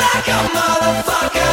like a motherfucker.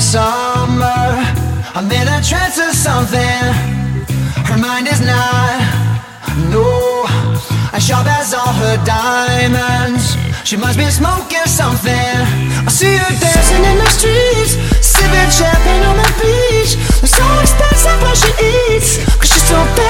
summer. I'm in a trance or something. Her mind is not, no, I sharp as all her diamonds. She must be smoking something. I see her dancing in the streets, sipping champagne on the beach. It's so expensive what she eats, cause she's so bad.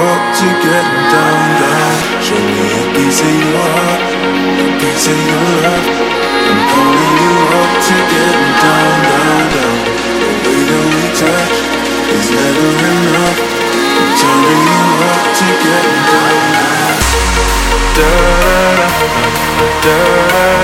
up to getting down, down. Show me a piece of your heart, a piece of your love. I'm calling you up to getting down, down, down. The way that we touch is never enough. I'm turning you up to getting down, down. Da da da da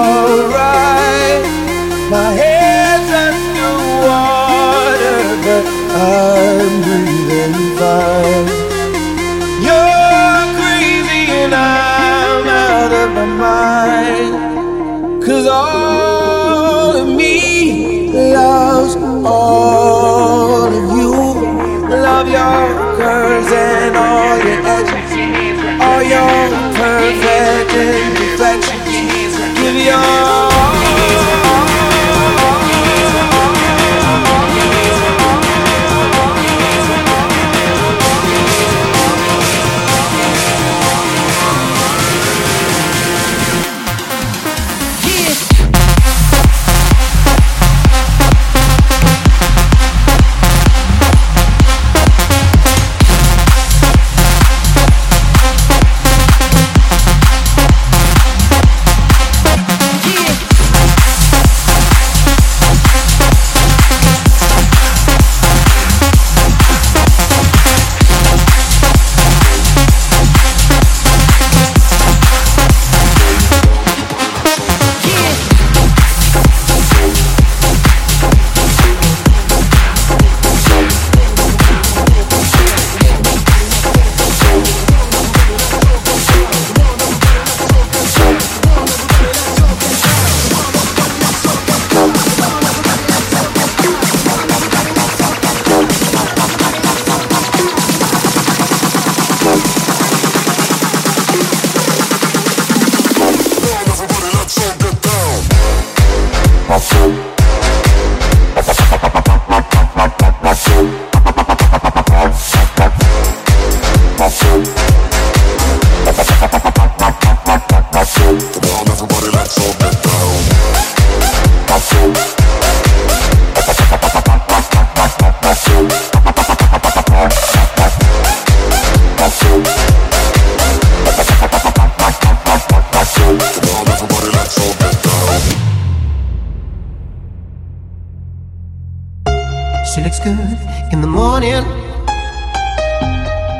alright. My head's under water, but I'm breathing fine. You're crazy and I'm out of my all of me loves all of you. Love your curves and all your edges, all your.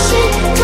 是